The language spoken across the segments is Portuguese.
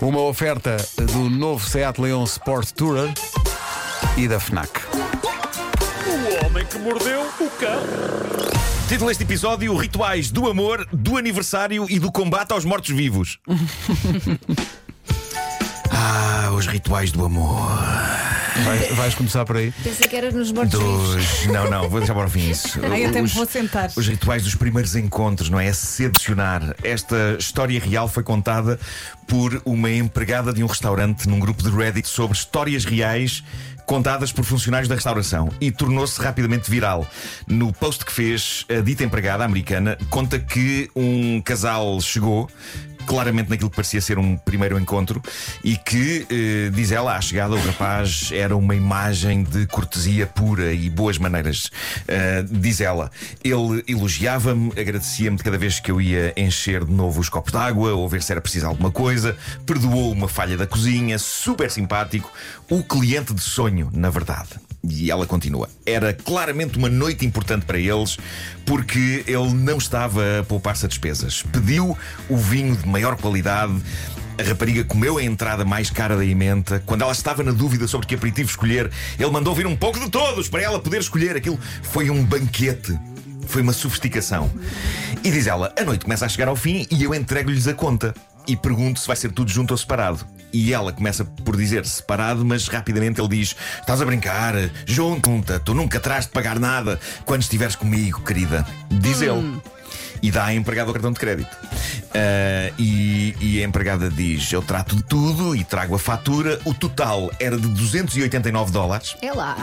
Uma oferta do novo Seat Leon Sport Tourer e da FNAC. O homem que mordeu o cão. Título deste episódio: Rituais do amor, do aniversário e do combate aos mortos-vivos. ah, os rituais do amor. Vai- vais começar por aí? Pensei que era nos mortos. Dos. Não, não, vou deixar para o fim isso. Ai, eu até me Os- vou sentar. Os rituais dos primeiros encontros, não é? É seducionar. Esta história real foi contada por uma empregada de um restaurante num grupo de Reddit sobre histórias reais contadas por funcionários da restauração e tornou-se rapidamente viral. No post que fez, a dita empregada americana conta que um casal chegou. Claramente naquilo que parecia ser um primeiro encontro, e que, eh, diz ela, à chegada, o rapaz era uma imagem de cortesia pura e boas maneiras. Eh, diz ela, ele elogiava-me, agradecia-me de cada vez que eu ia encher de novo os copos de água ou ver se era preciso alguma coisa, perdoou uma falha da cozinha, super simpático, o cliente de sonho, na verdade. E ela continua. Era claramente uma noite importante para eles, porque ele não estava a poupar-se a despesas. Pediu o vinho de maior qualidade. A rapariga comeu a entrada mais cara da emenda. Quando ela estava na dúvida sobre que aperitivo escolher, ele mandou vir um pouco de todos para ela poder escolher. Aquilo foi um banquete. Foi uma sofisticação. E diz ela: a noite começa a chegar ao fim e eu entrego-lhes a conta. E pergunto se vai ser tudo junto ou separado. E ela começa por dizer separado, mas rapidamente ele diz: Estás a brincar? Junto, tu nunca terás de pagar nada quando estiveres comigo, querida. Diz ele. E dá à empregada o cartão de crédito. Ah, e, e a empregada diz: Eu trato de tudo e trago a fatura. O total era de 289 dólares. É lá.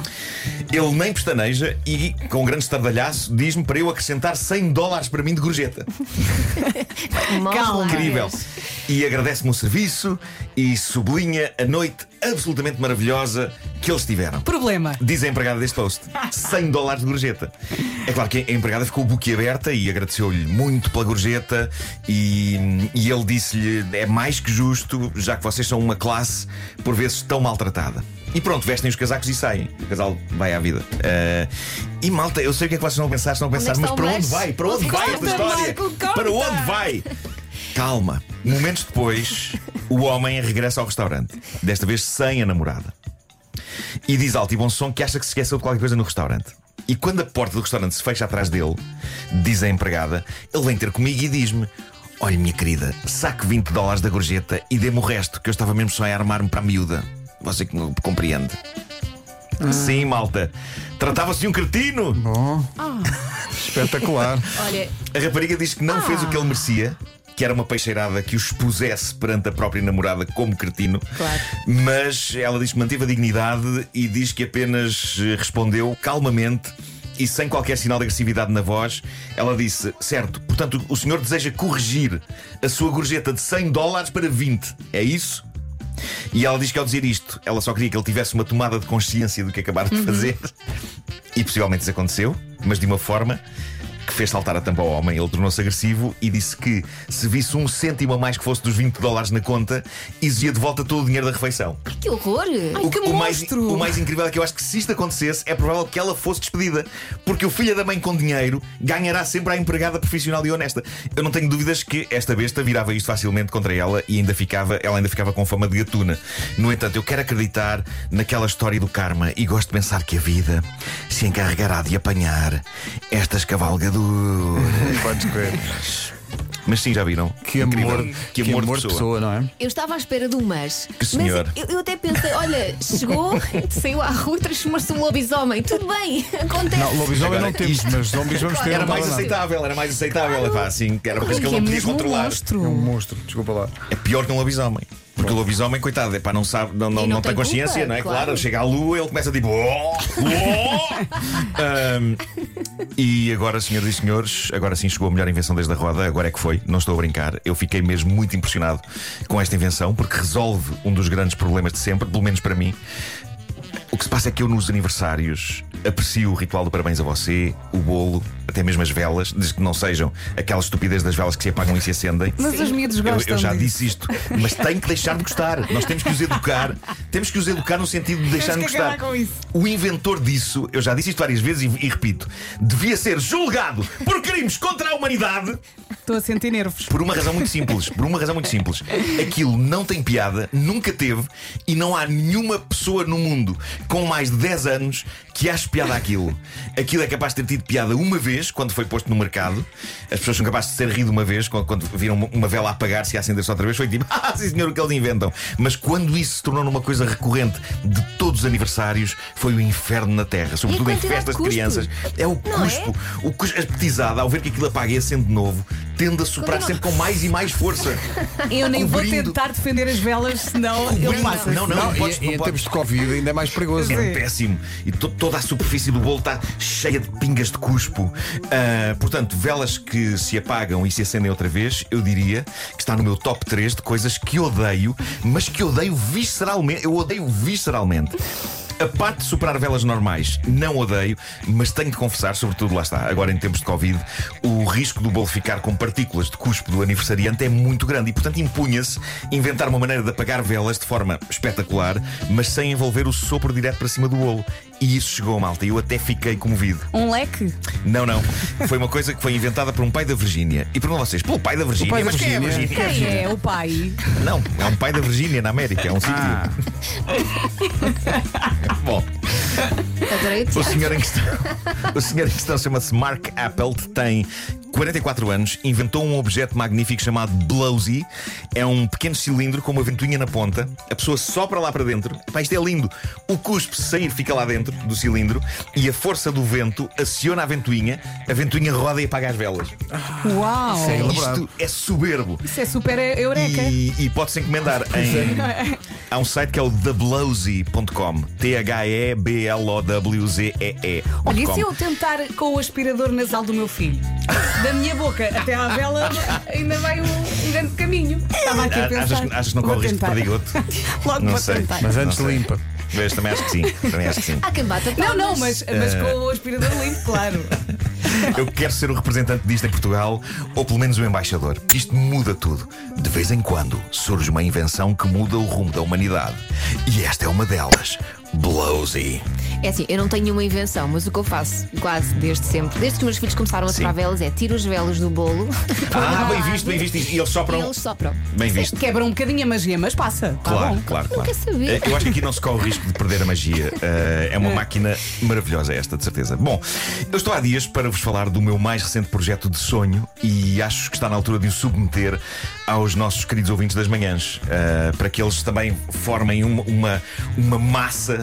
Ele nem pestaneja e, com um grande estardalhaço, diz-me para eu acrescentar 100 dólares para mim de gorjeta. Calma. Incrível. E agradece-me o serviço e sublinha a noite absolutamente maravilhosa que eles tiveram. Problema. Diz a empregada deste post: 100 dólares de gorjeta. É claro que a empregada ficou boquiaberta e agradeceu-lhe muito pela gorjeta. E, e ele disse-lhe: é mais que justo, já que vocês são uma classe por vezes tão maltratada. E pronto, vestem os casacos e saem. O casal vai à vida. Ah, e malta, eu sei o que é que vocês não pensar, estão a pensar, é que mas o para onde vai? Para onde é vai esta história? Para onde vai? Calma. Momentos depois, o homem regressa ao restaurante. Desta vez sem a namorada. E diz alto e bom som que acha que se esqueceu de qualquer coisa no restaurante. E quando a porta do restaurante se fecha atrás dele, diz a empregada, ele vem ter comigo e diz-me: Olha, minha querida, saque 20 dólares da gorjeta e dê-me o resto, que eu estava mesmo só a armar-me para a miúda. Você que não compreende. Sim, malta. Tratava-se de um cretino. Bom, espetacular. Olha, A rapariga diz que não fez o que ele merecia, que era uma peixeirada que o expusesse perante a própria namorada como cretino. Claro. Mas ela diz que manteve a dignidade e diz que apenas eh, respondeu calmamente. E sem qualquer sinal de agressividade na voz, ela disse: Certo, portanto, o senhor deseja corrigir a sua gorjeta de 100 dólares para 20, é isso? E ela diz que ao dizer isto, ela só queria que ele tivesse uma tomada de consciência do que acabara de fazer. E possivelmente isso aconteceu, mas de uma forma que fez saltar a tampa ao homem. Ele tornou-se agressivo e disse que se visse um cêntimo a mais que fosse dos 20 dólares na conta, exigia de volta todo o dinheiro da refeição. que horror! Ai, que o, mais, o mais incrível é que eu acho que se isto acontecesse, é provável que ela fosse despedida. Porque o filho da mãe com dinheiro ganhará sempre a empregada profissional e honesta. Eu não tenho dúvidas que esta besta virava isto facilmente contra ela e ainda ficava, ela ainda ficava com fama de gatuna. No entanto, eu quero acreditar naquela história do karma e gosto de pensar que a vida se encarregará de apanhar estas cavalgaduras. Podes crer. Mas sim, já viram? Que Incrível. amor, que amor, de pessoa. não é? Eu estava à espera do mas. Que senhor. Mas eu, eu até pensei, olha, chegou, saiu à rua, transformou-se num lobisomem. Tudo bem, acontece. Não, lobisomem Agora, não temos, isto- mas zombies vamos ter. Era não mais nada. aceitável, era mais aceitável. Epá, assim, era uma coisa que ele Que é não podia mesmo um controlar. monstro. É um monstro, desculpa lá. É pior que um lobisomem. Porque o lobisomem, coitado, epá, não sabe, não, não, não não tem tem consciência, culpa, não é? Claro. claro. chega à lua, ele começa tipo. "Oh, oh". Ahm, e agora, senhoras e senhores, agora sim chegou a melhor invenção desde a roda, agora é que foi, não estou a brincar. Eu fiquei mesmo muito impressionado com esta invenção, porque resolve um dos grandes problemas de sempre, pelo menos para mim. O que se passa é que eu nos aniversários aprecio o ritual do parabéns a você, o bolo, até mesmo as velas, desde que não sejam aquelas estupidez das velas que se apagam e se acendem. Mas os miúdos Eu, gostam eu já disso. disse isto, mas tem que deixar de gostar. Nós temos que os educar. Temos que os educar no sentido de deixar de gostar. acabar com isso. O inventor disso, eu já disse isto várias vezes e, e repito, devia ser julgado por crimes contra a humanidade Estou a sentir nervos. Por uma razão muito simples. Por uma razão muito simples. Aquilo não tem piada, nunca teve, e não há nenhuma pessoa no mundo com mais de 10 anos que ache piada àquilo. Aquilo é capaz de ter tido piada uma vez, quando foi posto no mercado. As pessoas são capazes de ser rido uma vez, quando, quando viram uma- vela a apagar-se e a acender-se outra vez. Foi tipo, ah, sim senhor, o que eles inventam. Mas quando isso se tornou numa coisa recorrente de todos os aniversários, foi o inferno na Terra. Sobretudo em de festas de crianças. É o Não é? cuspo. O cuspo, a petizada, ao ver que aquilo apaga e acende de novo, tende a soprar sempre com mais e mais força. Eu nem vou Cobrindo- tentar defender as velas, senão ele Cobrindo- passa. Não, não, não, e, podes, e não em podes. de Covid ainda é mais perigoso. É Sim. péssimo. E to- toda a superfície do bolo está cheia de pingas de cuspo. Ah, portanto, velas que se apagam e se acendem outra vez, eu diria que está no meu top 3 de coisas que odeio, mas que odeio visceralmente. Eu odeio visceralmente. A parte de superar velas normais, não odeio, mas tenho de confessar, sobretudo lá está, agora em tempos de Covid, o risco do bolo ficar com partículas de cuspo do aniversariante é muito grande e, portanto, impunha-se inventar uma maneira de apagar velas de forma espetacular, mas sem envolver o sopro direto para cima do bolo. E isso chegou, malta, e eu até fiquei comovido. Um leque? Não, não. Foi uma coisa que foi inventada por um pai da Virgínia. E perguntam vocês, pelo pai da Virgínia? pai da Mas quem é a Virgínia? Virgínia? Quem é o pai? Não, é um pai da Virgínia na América, é um sítio. Ah. Bom. O senhor em questão, o senhor em questão chama-se Mark Appelt, tem 44 anos, inventou um objeto magnífico chamado Blowsy. É um pequeno cilindro com uma ventoinha na ponta. A pessoa sopra lá para dentro. Pá, isto é lindo. O cuspe sair fica lá dentro do cilindro e a força do vento aciona a ventoinha. A ventoinha roda e apaga as velas. Uau! Sim. elaborado. Isto é soberbo. Isso é super eureka. E, e pode-se encomendar em. Há um site que é o theblowsy.com. T-H-E-B-L-O-W-Z-E-E. Olha, e se eu tentar com o aspirador nasal do meu filho? Da minha boca até à vela ainda vai um, um grande caminho. Estava aqui a pensar. Achas, achas que não Vou corre risco de tentar. perdigoto? Logo Não vou sei. tentar. Mas antes Não sei. limpa. Mas também acho que sim. Também acho que sim. Há quem bata Não, palmas. não, mas, mas com o aspirador limpo, claro. Eu quero ser o representante disto em Portugal, ou pelo menos o embaixador. Isto muda tudo. De vez em quando surge uma invenção que muda o rumo da humanidade. E esta é uma delas. Blowsy. É assim, eu não tenho nenhuma invenção, mas o que eu faço quase desde sempre, desde que os meus filhos começaram a Sim. soprar velas, é tiro os velos do bolo. Ah, bem visto, bem visto. E eles E sopram. eles sopram. Bem visto. Quebra um bocadinho a magia, mas passa. Tá Claro, bom. claro, claro. quer saber. Eh, Eu acho que aqui não se corre o risco de perder a magia. Eh, é uma máquina maravilhosa esta, de certeza. Bom, eu estou há dias para vos falar do meu mais recente projeto de sonho e acho que está na altura de o submeter aos nossos queridos ouvintes das manhãs, eh, para que eles também formem uma, uma, uma massa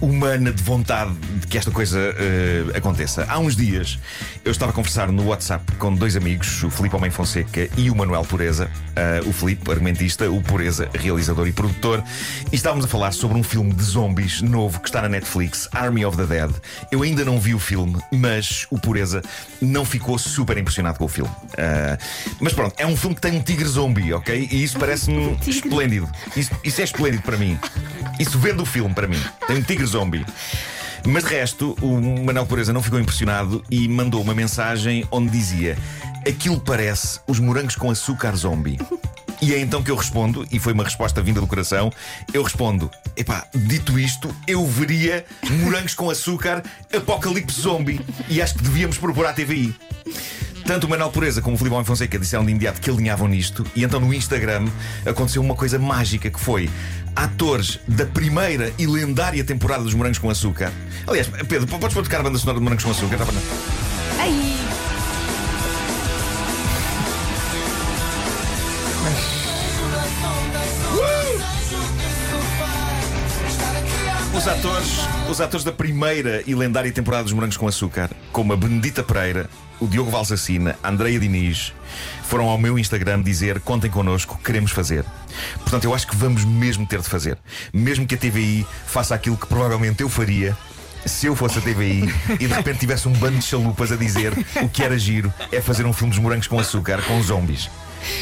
humana de vontade de que esta coisa eh, aconteça. Há uns dias eu estava a conversar no WhatsApp com dois amigos, o Filipe Homem Fonseca e o Manuel Pureza. Eh, o Filipe, argumentista, o Pureza, realizador e produtor. E estávamos a falar sobre um filme de zombies novo que está na Netflix, Army of the Dead. Eu ainda não vi o filme, mas o Pureza não ficou super impressionado com o filme. Eh, mas pronto, é um filme que tem um tigre zombie, ok? E isso parece-me esplêndido. Isso, isso é esplêndido para mim. Isso vende o filme para mim. Tem um tigre zombie. Mas de resto, o Manuel Pureza não ficou impressionado e mandou uma mensagem onde dizia: Aquilo parece os morangos com açúcar zombie. E é então que eu respondo, e foi uma resposta vinda do coração. Eu respondo: Epá, dito isto, eu veria morangos com açúcar apocalipse zombie. E acho que devíamos propor à TVI. Tanto o Manuel Pureza como o Filipe Fonseca disseram de imediato que alinhavam nisto, e então no Instagram aconteceu uma coisa mágica que foi atores da primeira e lendária temporada dos Morangos com Açúcar. Aliás, Pedro, podes pôr tocar a banda sonora de Morangos com Açúcar? Tá? Ai, Os atores, os atores da primeira e lendária temporada dos Morangos com Açúcar, como a Benedita Pereira, o Diogo Valsacina, a Andreia Diniz, foram ao meu Instagram dizer: contem connosco, queremos fazer. Portanto, eu acho que vamos mesmo ter de fazer. Mesmo que a TVI faça aquilo que provavelmente eu faria. Se eu fosse a TVI e de repente tivesse um bando de chalupas a dizer o que era giro é fazer um filme dos morangos com açúcar com zombies.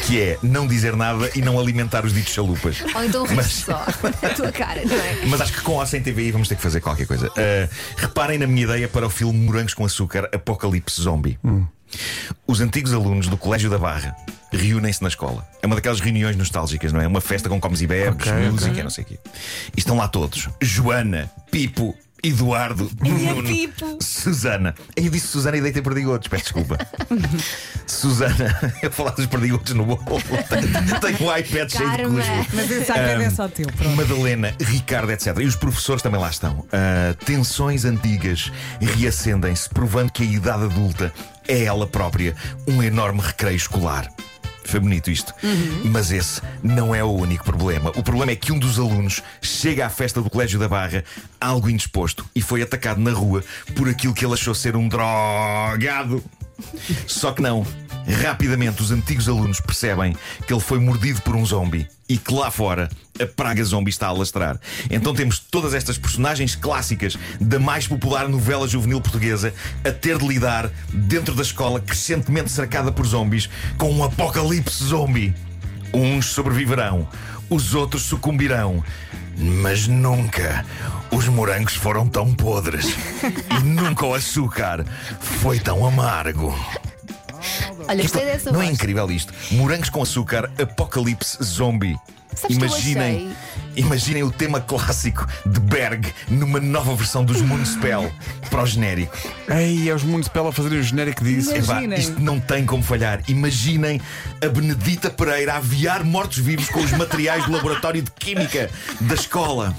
Que é não dizer nada e não alimentar os ditos chalupas. Ou então Mas- riste só na tua cara, não é? Mas acho que com ou sem TVI vamos ter que fazer qualquer coisa. Uh, reparem na minha ideia para o filme Morangos com Açúcar Apocalipse Zombie. Os antigos alunos do Colégio da Barra reúnem-se na escola. É uma daquelas reuniões nostálgicas, não é? Uma festa com comes e bebes, Ok, ok. música, não sei o quê. E estão lá todos: Joana, Pipo, Eduardo, Nuno, Pipo. Susana. Aí eu disse Susana e deitei perdigotos, peço desculpa. Susana, eu falar dos perdigotos no bolo. Tenho um iPad cheio de cuspo. Mas esse iPad é só teu, pronto. Madalena, Ricardo, etc. E os professores também lá estão. Ah, tensões antigas reacendem-se, provando que a idade adulta é ela própria um enorme recreio escolar. Foi bonito isto. Mas esse não é o único problema. O problema é que um dos alunos chega à festa do Colégio da Barra algo indisposto e foi atacado na rua por aquilo que ele achou ser um drogado. Só que não. Rapidamente, os antigos alunos percebem que ele foi mordido por um zombie e que lá fora a praga zombie está a lastrar. Então temos todas estas personagens clássicas da mais popular novela juvenil portuguesa a ter de lidar dentro da escola crescentemente cercada por zombies com um apocalipse zombie. Uns sobreviverão, os outros sucumbirão. Mas nunca os morangos foram tão podres e nunca o açúcar foi tão amargo. Olha, gostei dessa Não é voz. incrível isto? Morangos com açúcar, apocalipse zombie. Sabes imaginem, imaginem o tema clássico de Berg numa nova versão dos Moonspell para o genérico. Ei, é os Municipal a fazerem o genérico disso. Epá, Imaginem. isto não tem como falhar. Imaginem a Benedita Pereira a aviar mortos-vivos com os materiais do laboratório de química da escola.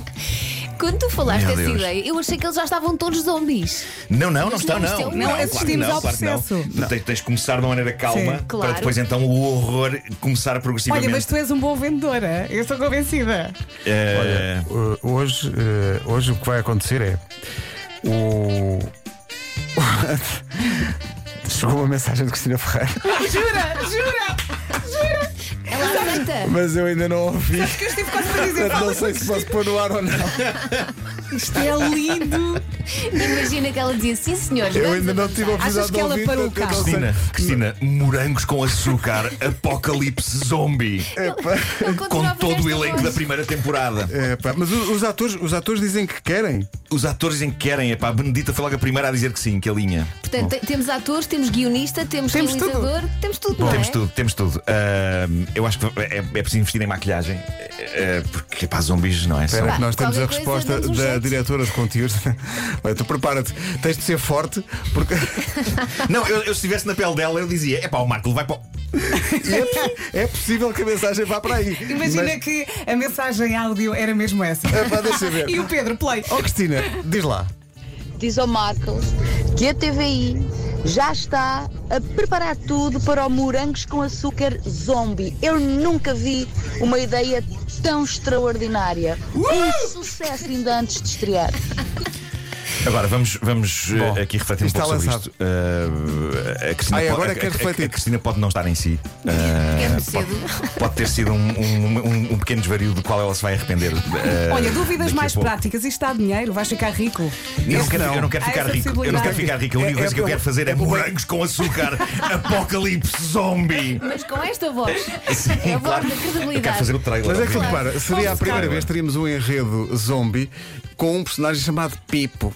Quando tu falaste Meu dessa Deus. ideia, eu achei que eles já estavam todos zombies. Não, não, não está, não, não. é assistimos ao claro que não. processo. Tu Tens, tens de começar de uma maneira calma Sim. para Claro. depois então o horror começar progressivamente. Olha, mas tu és um bom vendedor, é? eu estou convencida. Eh, Uh, hoje, uh, hoje o que vai acontecer é o. Chegou uma mensagem de Cristina Ferreira, Jura, jura. Ela aceita. mas eu ainda não ouvi. Que eu estive quase para dizer. Portanto, não sei se posso pôr no ar ou não. Isto é lindo. Imagina que ela dizia sim, senhores. Eu ainda não tive a avançar." oportunidade Achas de que ela ouvir. parou o não Cristina. Cristina, morangos com açúcar, apocalipse zombie. Epá, Ele Com todo o esta elenco voz. da primeira temporada. epá, Mas os, os atores, os atores dizem que querem. Os atores dizem que querem, epá, a Benedita foi logo a primeira a dizer que sim, que a linha. Portanto, te- temos atores, temos guionista, temos, Temos tudo. realizador, temos tudo, não Temos é? tudo, temos tudo. Ahm, eu acho que é, é preciso investir em maquilhagem, eh, porque pá, zombies não é só. Espera Pá, que nós temos a qualquer coisa, resposta damos um da jeito. diretora de conteúdos. Olha, tu prepara-te, tens de ser forte, porque Não, eu, eu se estivesse na pele dela, eu dizia: é pá, o Marco vai para. o-" e é, é possível que a mensagem vá para aí. Imagina Mas- que a mensagem áudio era mesmo essa. Epá, deixa eu ver. E o Pedro, play. Oh, Cristina, diz lá. diz ao Marcos que a TVI já está a preparar tudo para o morangos com açúcar zombie. Eu nunca vi uma ideia tão extraordinária. Um sucesso ainda antes de estrear. Agora vamos, vamos eh, Bom, aqui refletir um está pouco sobre lançado. isto. Eh, a Cristina Ai, pode, agora a- quero a- a- refletir. a Cristina pode não estar em si. Muito pode, cedo. pode ter sido um, um- um- um pequeno desvario do qual ela se vai arrepender. eh, Olha, dúvidas mais práticas. Isto dá dinheiro, vais ficar rico. Eu não, quero, não. eu não quero ficar rico. Eu não quero ficar rico. A única É- coisa é que eu quero fazer é é morangos com açúcar. Apocalipse zombie. Mas com esta voz. Sim, é a voz claro. da Eu quero credibilidade. fazer o trailer. Mas é que repara, seria a primeira vez que teríamos um enredo zombie com um personagem chamado Pipo.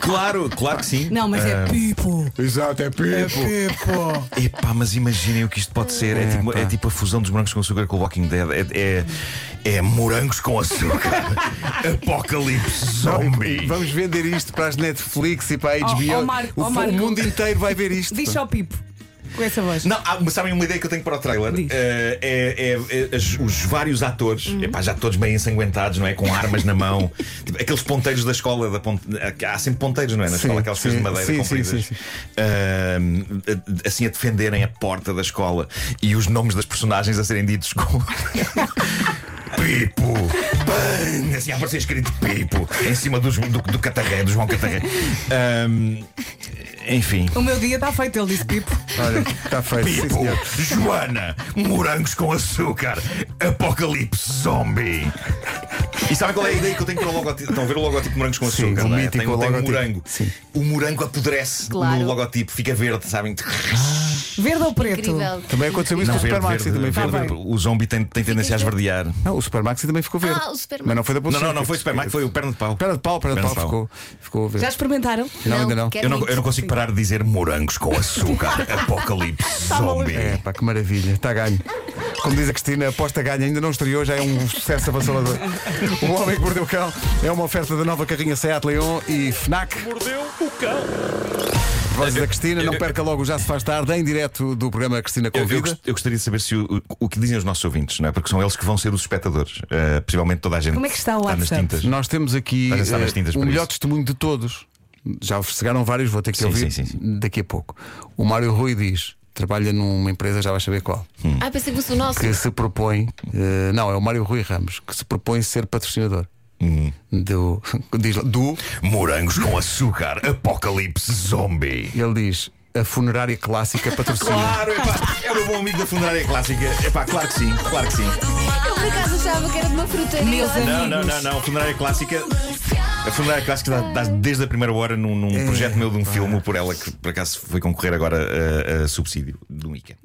Claro, claro que sim. Não, mas é Pipo. Exato, é Pipo. Pipo. Epá, mas imaginem o que isto pode ser. É, tipo, é tipo a fusão dos morangos com açúcar com o Walking Dead. É, é, é morangos com açúcar. Apocalipse zombie. Vamos vender isto para as Netflix e para a Oh, HBO. oh, Marco, o, oh, o Marco. mundo inteiro vai ver isto. Diz ao Pipo. Com essa voz. Não, há, mas sabem uma ideia que eu tenho para o trailer? Eh, é, é- é as- os vários atores, epá, já todos bem ensanguentados, não é? Com armas na mão. Tipo, aqueles ponteiros da escola. Da ponte- há sempre ponteiros, não é? Na Sim, escola, aquelas coisas de madeira sim, compridas. sim, sim, sim. Ahm, assim a defenderem a porta da escola e os nomes das personagens a serem ditos com. Pipo! Bang! Assim a aparecer escrito Pipo em cima dos- do, do catarré, do João Catarré. Ahm, enfim. O meu dia está feito, ele disse Pipo. Olha, está feito, sim, Pipo, senhor. Joana, morangos com açúcar, apocalipse zombie. E sabem qual é a ideia que eu tenho para o logotipo? Estão a ver o logotipo de morangos com Sim, açúcar? o não é? mítico tem, tem um logotipo. morango. Sim. O morango apodrece Claro. no logotipo, fica verde, sabem? Verde ou preto? Incrível. Também aconteceu isso Não, com o verde, Supermaxi. verde, Também foi verde. verde. O zombie tem, tem tendência a esverdear. Não, o Supermaxi também ficou verde. Ah, o Supermaxi. Mas não foi da Não, Bolsa não, não foi Supermax, foi o perna de pau. Perna de pau, perna de Perna pau, de pau. ficou, ficou verde. Já experimentaram? Não, ainda não. quero Eu não, muito. eu não consigo parar de dizer morangos com açúcar. Apocalipse zombie. É, pá, que maravilha, está ganho. Como diz a Cristina, aposta ganha, ainda não estreou, já é um sucesso avassalador. O Homem que Mordeu o Cão é uma oferta da nova carrinha Seat Leon e Fnac. Mordeu o cão. Vozes da Cristina, não perca logo, já se faz tarde, em direto do programa Cristina Eu, eu Convida. gost- eu gostaria de saber se o, o que dizem os nossos ouvintes, não é? Porque são eles que vão ser os espectadores. Uh, possivelmente toda a gente Como é que está o nas WhatsApp? tintas. Nós temos aqui eh, tintas o melhor isso. testemunho de todos. Já chegaram vários, vou ter que Sim, ouvir sim, sim, daqui a pouco. O Mário Rui diz: trabalha numa empresa, já vais saber qual, Ah, pensei que fosse o nosso. que se propõe, eh, não, é o Mário Rui Ramos, que se propõe ser patrocinador. Hum. Do, diz, do, Morangos com açúcar. Apocalipse zombie. ele diz, a funerária clássica patrocina. Claro, epá, é o bom amigo da funerária clássica. Epá, claro que sim, claro que sim. Eu por acaso achava que era de uma frutaria. Meus Olha. Não, não, não, não. A funerária clássica. A funerária clássica dá, dá desde a primeira hora num, num projeto meu de um filme por ela que por acaso foi concorrer agora a, a subsídio do Mica.